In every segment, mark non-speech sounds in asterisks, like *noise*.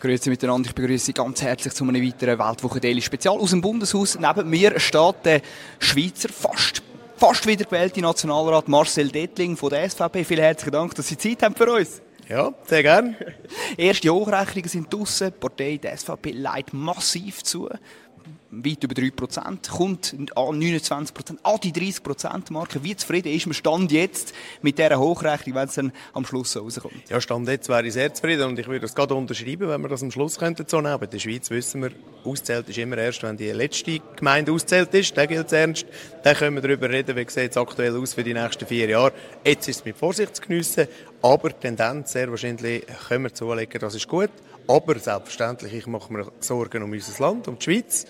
Grüezi miteinander, ich begrüße Sie ganz herzlich zu einem weiteren Weltwoche Daily Spezial aus dem Bundeshaus. Neben mir steht der Schweizer fast, fast wiedergewählte Nationalrat Marcel Dettling von der SVP. Vielen herzlichen Dank, dass Sie Zeit haben für uns. Ja, sehr gern. Erste Hochrechnungen sind draussen. Die Partei, der SVP, leidet massiv zu weit über 3%, kommt an 29%, an die 30%-Marke. Wie zufrieden ist man Stand jetzt mit dieser Hochrechnung, wenn es dann am Schluss so rauskommt? Ja, Stand jetzt wäre ich sehr zufrieden und ich würde das gerade unterschreiben, wenn wir das am Schluss könnten so nehmen. In der Schweiz wissen wir, auszählt ist immer erst, wenn die letzte Gemeinde auszählt ist. Dann gilt es ernst. Dann können wir darüber reden, wie sieht es aktuell aus für die nächsten vier Jahre. Jetzt ist es mit Vorsicht zu geniessen, aber die Tendenz sehr wahrscheinlich können wir zulegen, das ist gut. Aber selbstverständlich, ich mache mir Sorgen um unser Land, um die Schweiz.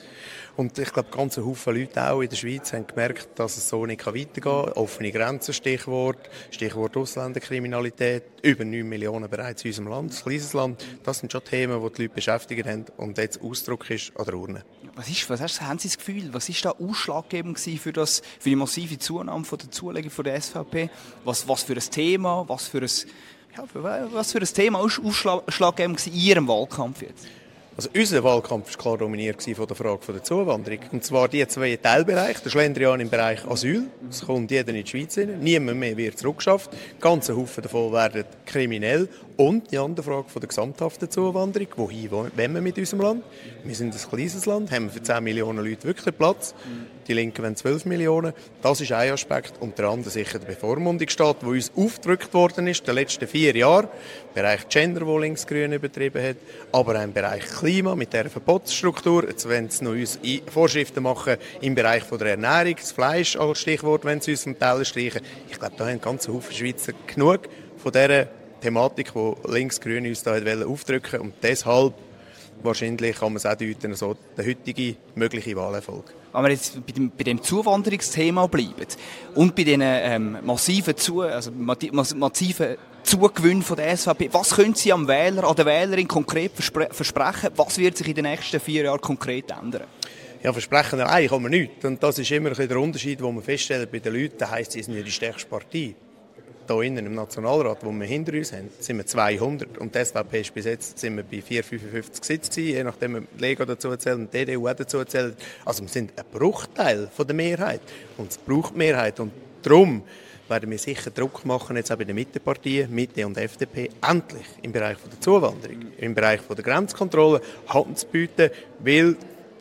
Und ich glaube, ganz Haufen Leute auch in der Schweiz haben gemerkt, dass es so nicht weitergehen kann. Offene Grenzen, Stichwort, Stichwort Ausländerkriminalität, über 9 Millionen bereits in unserem Land, ein kleines Land. Das sind schon Themen, die die Leute beschäftigt haben und jetzt Ausdruck ist an der Urne. Was, ist, was haben Sie das Gefühl, was ist da ausschlaggebend für, das, für die massive Zunahme von der Zulegung der SVP? Was, was für ein Thema, was für ein, ja, was für ein Thema ist ausschlaggebend in Ihrem Wahlkampf jetzt? Also unser Wahlkampf war klar dominiert von der Frage der Zuwanderung. Und zwar die zwei Teilbereiche. Der Schlendrian im Bereich Asyl. Es kommt jeder in die Schweiz rein. Niemand mehr wird zurückgeschafft. Ganze Haufen davon werden kriminell. Und die andere Frage von der gesamthaften Zuwanderung. Wohin wollen wir mit unserem Land? Wir sind ein kleines Land, haben für 10 Millionen Leute wirklich Platz. Die Linken wollen 12 Millionen. Das ist ein Aspekt. Und der andere sicher der Bevormundungsstaat, der uns aufgedrückt worden ist, in den letzten vier Jahren. Im Bereich Gender, wo Linksgrün übertrieben hat. Aber auch Bereich Klima, mit dieser Verbotsstruktur. Jetzt wollen sie noch uns Vorschriften machen im Bereich von der Ernährung, das Fleisch als Stichwort, wenn sie uns vom Teller streichen. Ich glaube, da haben ganz Haufen Schweizer genug von dieser Thematik, die Linksgrün uns da aufdrücken und deshalb wahrscheinlich kann man es auch deuten, so der heutige mögliche Wahlerfolg. Wenn wir jetzt bei dem, bei dem Zuwanderungsthema bleiben und bei den ähm, massiven, Zu also massiven Zugewinn von der SVP, was können Sie am Wähler, an der Wählerin konkret versprechen? Was wird sich in den nächsten vier Jahren konkret ändern? Ja, versprechen allein kann man nichts. Und das ist immer ein der Unterschied, den man feststellt bei den Leuten. Das heisst, sie sind ja die stärkste Partei hier innen im Nationalrat, wo wir hinter uns haben, sind wir 200. Und die SVP ist bis jetzt sind wir bei 455 Sitzen, je nachdem wir die Lega dazu zählen und die DDU auch dazu zählen. Also wir sind ein Bruchteil von der Mehrheit. Und es braucht Mehrheit. Und darum werden wir sicher Druck machen, jetzt auch bei den Mitteparteien, Mitte und FDP, endlich im Bereich der Zuwanderung, im Bereich der Grenzkontrolle Hand zu bieten, weil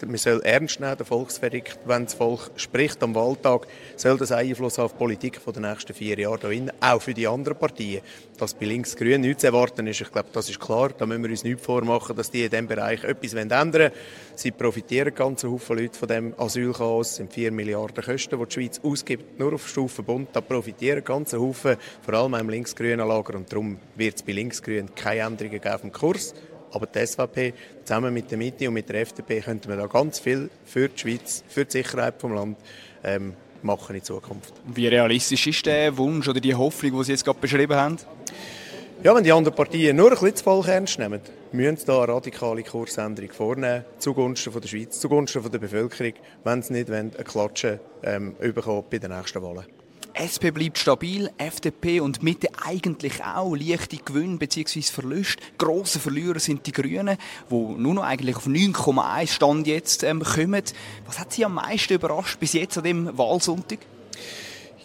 man soll ernst nehmen, der Volksverdikt, wenn das Volk spricht am Wahltag, soll das Einfluss auf die Politik der nächsten vier Jahre hier auch für die anderen Partien. Dass bei Links-Grün nichts zu erwarten ist, ich glaube, das ist klar. Da müssen wir uns nicht vormachen, dass die in diesem Bereich etwas ändern wollen. Sie profitieren ganz Haufen Leute von dem Asylchaos. Es sind 4 Milliarden Kosten, die die Schweiz ausgibt, nur auf Stufe Bund. Da profitieren ganz Haufen, vor allem im links-grünen Lager. Und darum wird es bei Links-Grün keine Änderungen geben auf dem Kurs. Aber die SVP zusammen mit der Mitte und mit der FDP könnten wir da ganz viel für die Schweiz, für die Sicherheit des Landes ähm, machen in Zukunft. Wie realistisch ist der Wunsch oder die Hoffnung, die Sie jetzt gerade beschrieben haben? Ja, wenn die anderen Partien nur ein bisschen zu voll ernst nehmen, müssen sie da eine radikale Kursänderung vornehmen, zugunsten von der Schweiz, zugunsten von der Bevölkerung, wenn sie nicht wollen, eine Klatsche ähm, bei den nächsten Wahlen. SP bleibt stabil, FDP und Mitte eigentlich auch leichte Gewinne bzw. Verluste. Grosse Verlierer sind die Grünen, die nur noch eigentlich auf 9,1 Stand jetzt ähm, kommen. Was hat Sie am meisten überrascht bis jetzt an dem Wahlsonntag?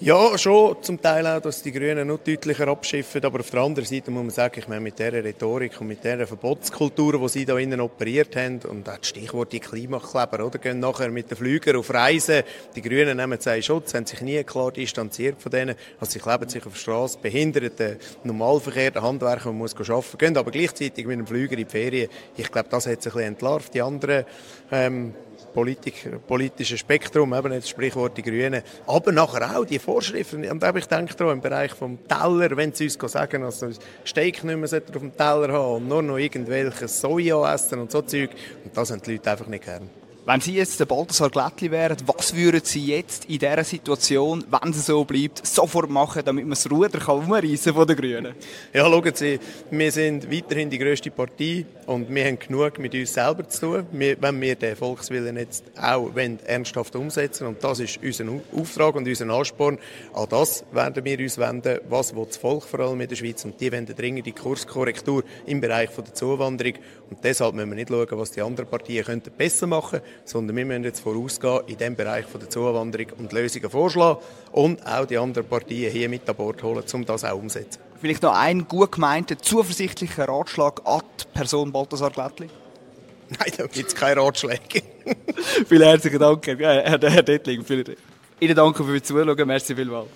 Ja, schon zum Teil auch, dass die Grünen noch deutlicher abschiffen. Aber auf der anderen Seite muss man sagen, ich meine, mit dieser Rhetorik und mit dieser Verbotskultur, die sie da innen operiert haben, und auch das Stichwort die Klimakleber, oder? Gehen nachher mit den Flügern auf Reisen. Die Grünen nehmen seinen Schutz, haben sich nie klar distanziert von denen. Also sie kleben sich auf der Straße, behindern den Normalverkehr, den Handwerker, man muss arbeiten, gehen aber gleichzeitig mit dem Flüger in die Ferien. Ich glaube, das hat sich ein bisschen entlarvt. Die anderen, ähm, Politik, politische Spektrum, eben das Sprichwort die Grünen, aber nachher auch die Vorschriften. Und ich denke daran, im Bereich vom Teller, wenn sie uns sagen, dass sie Steak nicht mehr auf dem Teller haben und nur noch irgendwelches Soja essen und so Zeug. Und das haben die Leute einfach nicht gern. Wenn Sie jetzt der Balthasar Glättli wären, was würden Sie jetzt in dieser Situation, wenn es so bleibt, sofort machen, damit man das Ruder kann umreißen von den Grünen? Ja, schauen Sie, wir sind weiterhin die grösste Partei und wir haben genug mit uns selber zu tun, wenn wir den Volkswillen jetzt auch ernsthaft umsetzen und das ist unser Auftrag und unser Ansporn. An das werden wir uns wenden, was will das Volk vor allem in der Schweiz und die wenden dringend die Kurskorrektur im Bereich der Zuwanderung und deshalb müssen wir nicht schauen, was die anderen Parteien könnten besser machen könnten, sondern wir müssen jetzt vorausgehen in dem Bereich von der Zuwanderung und Lösungen vorschlagen und auch die anderen Parteien hier mit an Bord holen, um das auch umzusetzen. Vielleicht noch ein gut gemeinter, zuversichtlicher Ratschlag an die Person Balthasar Glättli? *laughs* Nein, da gibt es keine Ratschläge. *laughs* Vielen herzlichen Dank, Herr Dettling. Ihnen danke fürs Zuschauen. Merci vielmals.